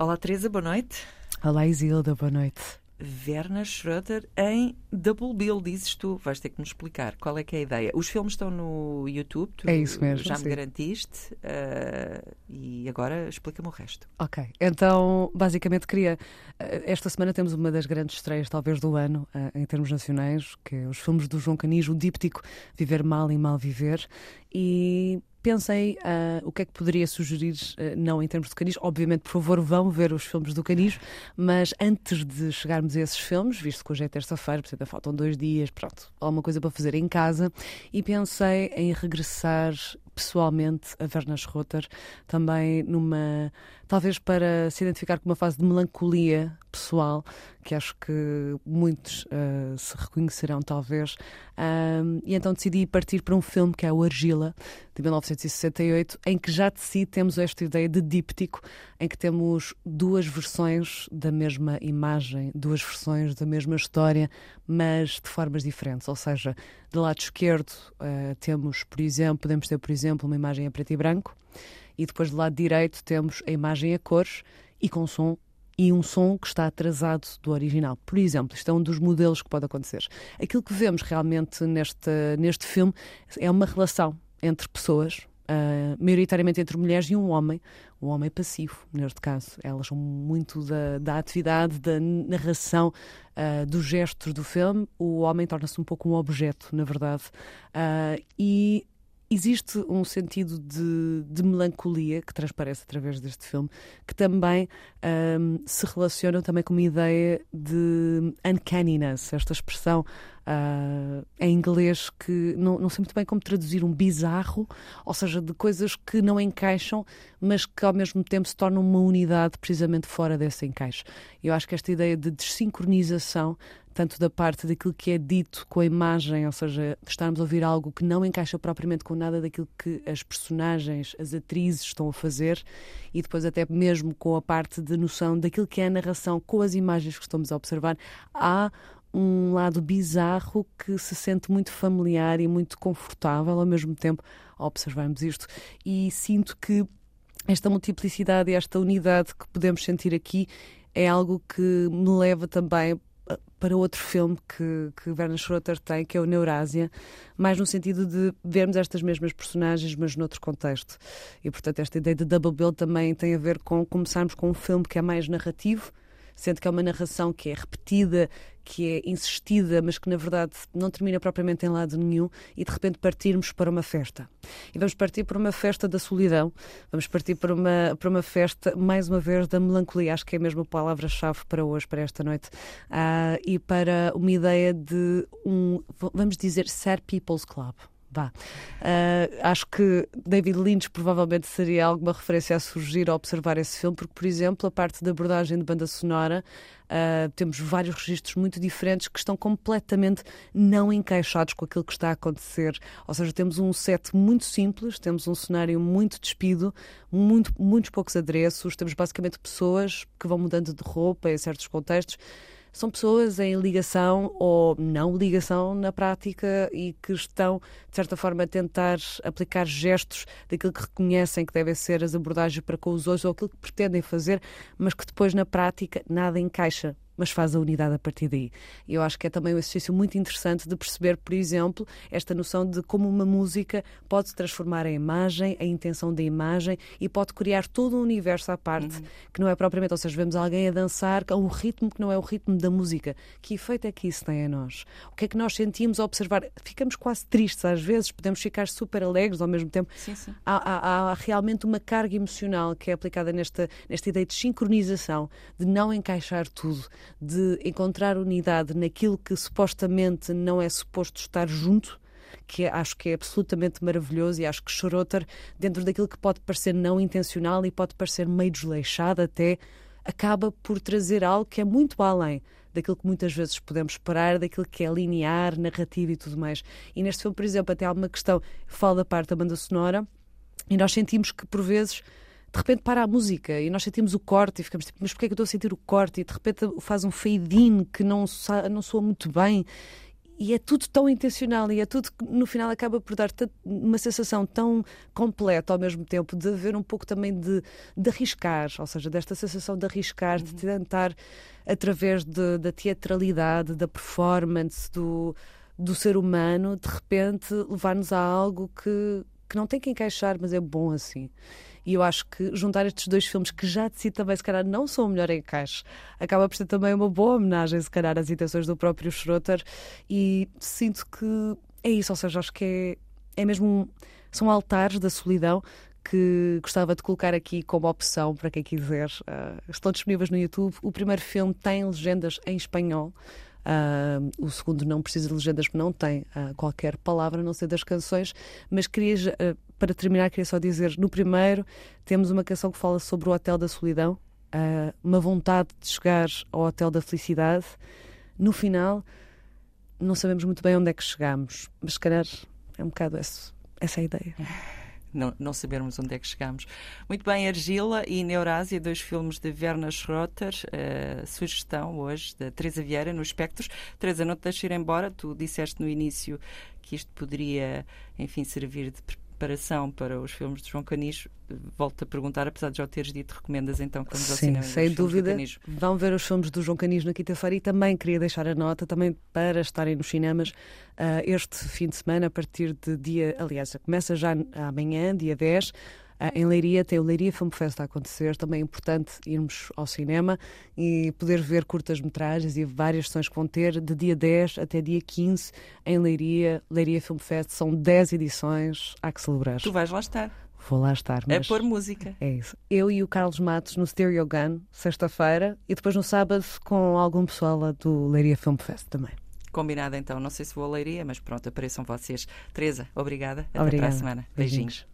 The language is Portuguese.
Olá, Teresa, boa noite. Olá, Isilda, boa noite. Werner Schroeder em Double Bill, dizes tu. Vais ter que nos explicar qual é que é a ideia. Os filmes estão no YouTube, tu é isso mesmo, já sim. me garantiste. Uh, e agora explica-me o resto. Ok, então basicamente queria. Esta semana temos uma das grandes estreias, talvez, do ano, uh, em termos nacionais, que é os filmes do João Canis, o díptico Viver Mal e Mal Viver. E pensei uh, o que é que poderia sugerir, uh, não em termos de canis. Obviamente, por favor, vão ver os filmes do canis, mas antes de chegarmos a esses filmes, visto que hoje é terça-feira, portanto faltam dois dias, pronto, alguma coisa para fazer em casa, e pensei em regressar pessoalmente a Werner Schroeter, também numa. talvez para se identificar com uma fase de melancolia pessoal, que acho que muitos uh, se reconhecerão, talvez. Um, e então decidi partir para um filme que é o Argila, de 1968, em que já de si temos esta ideia de díptico, em que temos duas versões da mesma imagem, duas versões da mesma história, mas de formas diferentes. Ou seja, do lado esquerdo uh, temos, por exemplo, podemos ter, por exemplo, uma imagem a preto e branco, e depois do lado direito temos a imagem a cores e com som e um som que está atrasado do original. Por exemplo, isto é um dos modelos que pode acontecer. Aquilo que vemos realmente neste, neste filme é uma relação entre pessoas, Uh, maioritariamente entre mulheres e um homem, um homem passivo, neste caso. Elas são muito da, da atividade, da narração, uh, dos gestos do filme. O homem torna-se um pouco um objeto, na verdade. Uh, e existe um sentido de, de, melancolia que transparece através deste filme, que também um, se relaciona também com uma ideia de uncanniness, esta expressão uh, em inglês que não, não sei muito bem como traduzir um bizarro, ou seja, de coisas que não encaixam, mas que ao mesmo tempo se tornam uma unidade precisamente fora desse encaixe. Eu acho que esta ideia de desincronização tanto da parte daquilo que é dito com a imagem, ou seja, estarmos a ouvir algo que não encaixa propriamente com nada daquilo que as personagens, as atrizes estão a fazer, e depois até mesmo com a parte de noção daquilo que é a narração com as imagens que estamos a observar, há um lado bizarro que se sente muito familiar e muito confortável ao mesmo tempo ao observarmos isto. E sinto que esta multiplicidade e esta unidade que podemos sentir aqui é algo que me leva também para outro filme que, que Werner Schroeter tem, que é o Neurásia, mais no sentido de vermos estas mesmas personagens, mas noutro contexto. E, portanto, esta ideia de Double Bill também tem a ver com começarmos com um filme que é mais narrativo, sendo que é uma narração que é repetida, que é insistida, mas que na verdade não termina propriamente em lado nenhum, e de repente partirmos para uma festa. E vamos partir para uma festa da solidão, vamos partir para uma, para uma festa, mais uma vez, da melancolia, acho que é mesmo a palavra-chave para hoje, para esta noite, uh, e para uma ideia de um, vamos dizer, Sad People's Club. Vá. Uh, acho que David Lynch provavelmente seria alguma referência a surgir ao observar esse filme, porque, por exemplo, a parte da abordagem de banda sonora, uh, temos vários registros muito diferentes que estão completamente não encaixados com aquilo que está a acontecer. Ou seja, temos um set muito simples, temos um cenário muito despido, muito, muitos poucos adereços, temos basicamente pessoas que vão mudando de roupa em certos contextos são pessoas em ligação ou não ligação na prática e que estão, de certa forma, a tentar aplicar gestos daquilo que reconhecem que devem ser as abordagens para com os outros ou aquilo que pretendem fazer, mas que depois na prática nada encaixa mas faz a unidade a partir daí. Eu acho que é também um exercício muito interessante de perceber, por exemplo, esta noção de como uma música pode transformar a imagem, a intenção da imagem e pode criar todo um universo à parte, uhum. que não é propriamente, ou seja, vemos alguém a dançar a um ritmo que não é o ritmo da música. Que efeito é que isso tem a nós? O que é que nós sentimos ao observar? Ficamos quase tristes às vezes, podemos ficar super alegres ao mesmo tempo. Sim, sim. Há, há, há realmente uma carga emocional que é aplicada nesta, nesta ideia de sincronização, de não encaixar tudo, de encontrar unidade naquilo que supostamente não é suposto estar junto, que acho que é absolutamente maravilhoso e acho que Schroeter, dentro daquilo que pode parecer não intencional e pode parecer meio desleixado até, acaba por trazer algo que é muito além daquilo que muitas vezes podemos esperar, daquilo que é linear, narrativo e tudo mais. E neste filme, por exemplo, até há uma questão, fala da parte da banda sonora, e nós sentimos que, por vezes, de repente para a música e nós sentimos o corte e ficamos tipo, mas porquê é que eu estou a sentir o corte? E de repente faz um fade-in que não, não soa muito bem. e é tudo tão intencional e é tudo que no final acaba por dar uma sensação tão completa ao mesmo tempo de haver um pouco também de, de arriscar, ou seja, desta sensação de arriscar, uhum. de tentar através de, da teatralidade, da performance, do, do ser humano, de repente levar-nos a algo que, que não tem que encaixar, mas é bom assim. E eu acho que juntar estes dois filmes, que já de si também, se calhar, não são o melhor encaixe, acaba por ser também uma boa homenagem, se calhar, às intenções do próprio Schroeter. E sinto que é isso, ou seja, acho que é, é mesmo. Um, são altares da solidão que gostava de colocar aqui como opção para quem quiser. Uh, estão disponíveis no YouTube. O primeiro filme tem legendas em espanhol. Uh, o segundo não precisa de legendas, porque não tem uh, qualquer palavra, a não ser das canções. Mas queria, uh, para terminar, queria só dizer: no primeiro, temos uma canção que fala sobre o Hotel da Solidão, uma vontade de chegar ao Hotel da Felicidade. No final, não sabemos muito bem onde é que chegamos, mas se calhar é um bocado essa, essa a ideia não, não sabermos onde é que chegamos. Muito bem, Argila e Neurásia, dois filmes de Werner Schroeter. Uh, sugestão hoje da Teresa Vieira no Espectros. Teresa, não te deixes ir embora. Tu disseste no início que isto poderia, enfim, servir de preparação para os filmes de João Canis, volto a perguntar, apesar de já o teres dito, recomendas então que vamos ao cinema? sem dúvida. Vão ver os filmes do João Canis na quinta-feira e também queria deixar a nota também para estarem nos cinemas uh, este fim de semana, a partir de dia, aliás, começa já amanhã, dia 10. Ah, em Leiria tem o Leiria Film Fest a acontecer, também é importante irmos ao cinema e poder ver curtas-metragens e várias sessões que vão ter de dia 10 até dia 15 em Leiria, Leiria Film Fest. São 10 edições, há que celebrar. Tu vais lá estar. Vou lá estar. É pôr música. É isso. Eu e o Carlos Matos no Stereo Gun, sexta-feira, e depois no sábado com algum pessoal lá do Leiria Film Fest também. Combinado então, não sei se vou a Leiria, mas pronto, apareçam vocês. Teresa, obrigada. Até obrigada. para a semana. Beijinhos. Beijinhos.